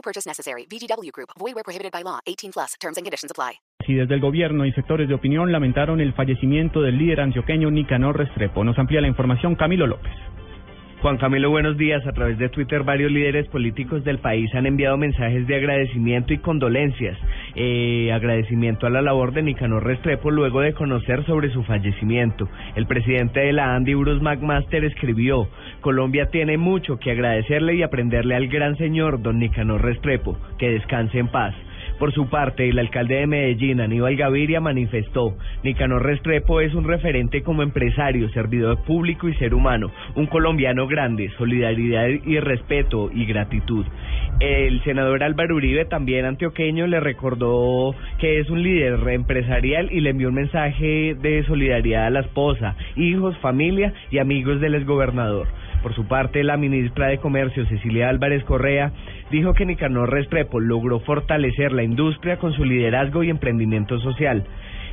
No purchase necessary. VGW Group. Void where prohibited by law. 18 plus. Terms and conditions apply. Y desde el gobierno y sectores de opinión lamentaron el fallecimiento del líder antioqueño Nicanor Restrepo. Nos amplía la información Camilo López. Juan Camilo, buenos días. A través de Twitter, varios líderes políticos del país han enviado mensajes de agradecimiento y condolencias. Eh, agradecimiento a la labor de Nicanor Restrepo luego de conocer sobre su fallecimiento. El presidente de la Andy, Bruce McMaster, escribió: Colombia tiene mucho que agradecerle y aprenderle al gran señor don Nicanor Restrepo. Que descanse en paz. Por su parte, el alcalde de Medellín, Aníbal Gaviria, manifestó, Nicanor Restrepo es un referente como empresario, servidor público y ser humano, un colombiano grande, solidaridad y respeto y gratitud. El senador Álvaro Uribe, también antioqueño, le recordó que es un líder empresarial y le envió un mensaje de solidaridad a la esposa, hijos, familia y amigos del exgobernador. Por su parte, la ministra de Comercio, Cecilia Álvarez Correa, dijo que Nicanor Restrepo logró fortalecer la industria con su liderazgo y emprendimiento social.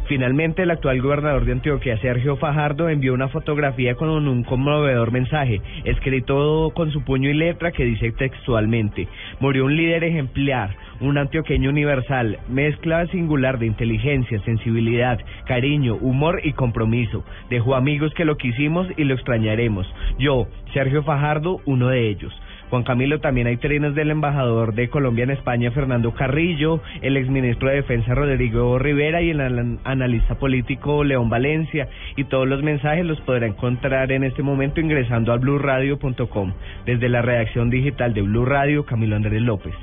Finalmente, el actual gobernador de Antioquia, Sergio Fajardo, envió una fotografía con un conmovedor mensaje, escrito con su puño y letra, que dice textualmente, murió un líder ejemplar, un antioqueño universal, mezcla singular de inteligencia, sensibilidad, cariño, humor y compromiso. Dejó amigos que lo quisimos y lo extrañaremos. Yo, Sergio Fajardo, uno de ellos. Juan Camilo, también hay trinos del embajador de Colombia en España, Fernando Carrillo, el exministro de Defensa, Rodrigo Rivera, y el analista político, León Valencia. Y todos los mensajes los podrá encontrar en este momento ingresando a blurradio.com. Desde la redacción digital de Blue Radio, Camilo Andrés López.